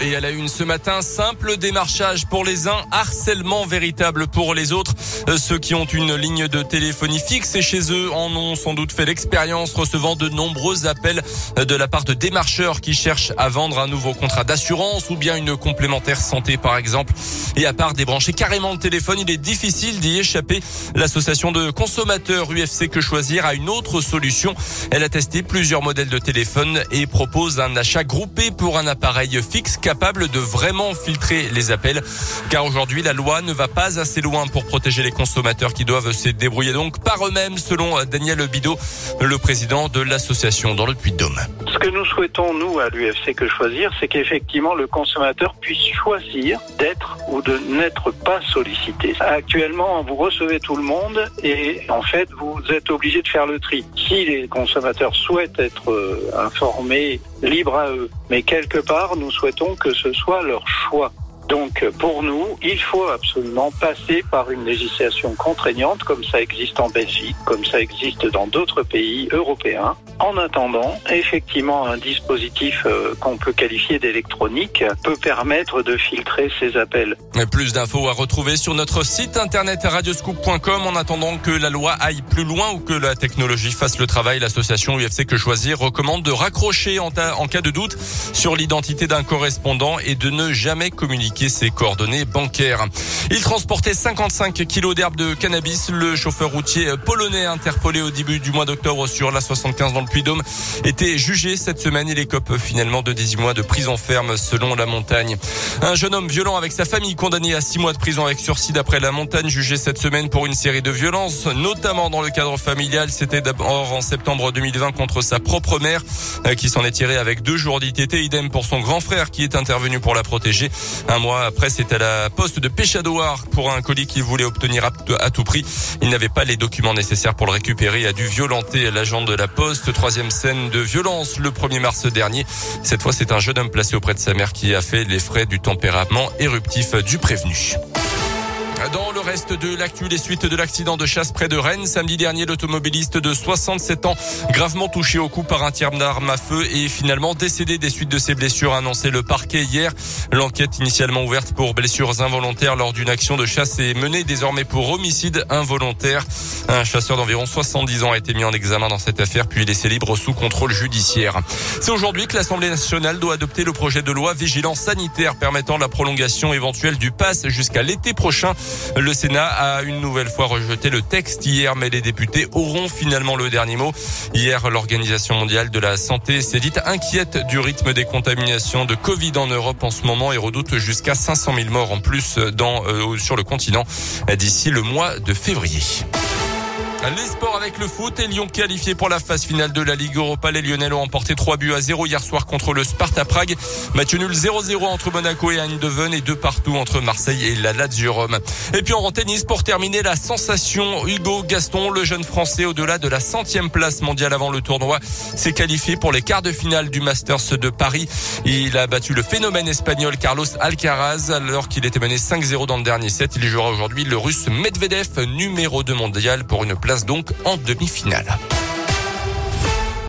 Et à la une ce matin, simple démarchage pour les uns, harcèlement véritable pour les autres. Euh, ceux qui ont une ligne de téléphonie fixe et chez eux en ont sans doute fait l'expérience, recevant de nombreux appels de la part de démarcheurs qui cherchent à vendre un nouveau contrat d'assurance ou bien une complémentaire santé par exemple. Et à part débrancher carrément le téléphone, il est difficile d'y échapper. L'association de consommateurs UFC Que Choisir a une autre solution. Elle a testé plusieurs modèles de téléphone et propose un achat groupé pour un appareil fixe capable de vraiment filtrer les appels. Car aujourd'hui, la loi ne va pas assez loin pour protéger les consommateurs qui doivent se débrouiller donc par eux-mêmes, selon Daniel Bidot, le président de l'association dans le Puy-de-Dôme. Ce que nous souhaitons, nous, à l'UFC Que Choisir, c'est qu'effectivement le consommateur puisse choisir d'être ou de n'être pas sollicité. Actuellement, vous recevez tout le monde et en fait, vous êtes obligé de faire le tri. Si les consommateurs souhaitent être euh, informés, libre à eux, mais quelque part, nous souhaitons que ce soit leur choix. Donc pour nous, il faut absolument passer par une législation contraignante comme ça existe en Belgique, comme ça existe dans d'autres pays européens. En attendant, effectivement, un dispositif euh, qu'on peut qualifier d'électronique peut permettre de filtrer ces appels. Plus d'infos à retrouver sur notre site internet radioscoop.com en attendant que la loi aille plus loin ou que la technologie fasse le travail. L'association UFC Que Choisir recommande de raccrocher en, en cas de doute sur l'identité d'un correspondant et de ne jamais communiquer ses coordonnées bancaires. Il transportait 55 kilos d'herbe de cannabis. Le chauffeur routier polonais interpellé au début du mois d'octobre sur la 75 dans le Puy-Dôme était jugé cette semaine. Il écope finalement de 18 mois de prison ferme selon la montagne. Un jeune homme violent avec sa famille condamné à 6 mois de prison avec sursis d'après la montagne jugé cette semaine pour une série de violences, notamment dans le cadre familial. C'était d'abord en septembre 2020 contre sa propre mère euh, qui s'en est tiré avec deux jours d'ITT. Idem pour son grand frère qui est intervenu pour la protéger. Un mois après, c'est à la poste de Péchadoir pour un colis qu'il voulait obtenir à tout prix. Il n'avait pas les documents nécessaires pour le récupérer et a dû violenter l'agent de la poste. Troisième scène de violence le 1er mars dernier. Cette fois, c'est un jeune homme placé auprès de sa mère qui a fait les frais du tempérament éruptif du prévenu. Dans le reste de l'actu, les suites de l'accident de chasse près de Rennes, samedi dernier, l'automobiliste de 67 ans, gravement touché au cou par un tir d'arme à feu et finalement décédé des suites de ses blessures, a annoncé le parquet hier. L'enquête initialement ouverte pour blessures involontaires lors d'une action de chasse est menée désormais pour homicide involontaire. Un chasseur d'environ 70 ans a été mis en examen dans cette affaire puis laissé libre sous contrôle judiciaire. C'est aujourd'hui que l'Assemblée nationale doit adopter le projet de loi vigilance sanitaire permettant la prolongation éventuelle du pass jusqu'à l'été prochain. Le Sénat a une nouvelle fois rejeté le texte hier, mais les députés auront finalement le dernier mot. Hier, l'Organisation mondiale de la santé s'est dite inquiète du rythme des contaminations de Covid en Europe en ce moment et redoute jusqu'à 500 000 morts en plus dans, euh, sur le continent d'ici le mois de février. Les sports avec le foot et Lyon qualifié pour la phase finale de la Ligue Europa. Les Lyonnais ont emporté 3 buts à 0 hier soir contre le Sparta Prague. Match nul 0-0 entre Monaco et Eindhoven et deux partout entre Marseille et la Lazio Rome. Et puis en tennis pour terminer la sensation Hugo Gaston, le jeune français au-delà de la centième place mondiale avant le tournoi, s'est qualifié pour les quarts de finale du Masters de Paris. Il a battu le phénomène espagnol Carlos Alcaraz alors qu'il était mené 5-0 dans le dernier set. Il jouera aujourd'hui le russe Medvedev, numéro 2 mondial pour une place place donc en demi-finale.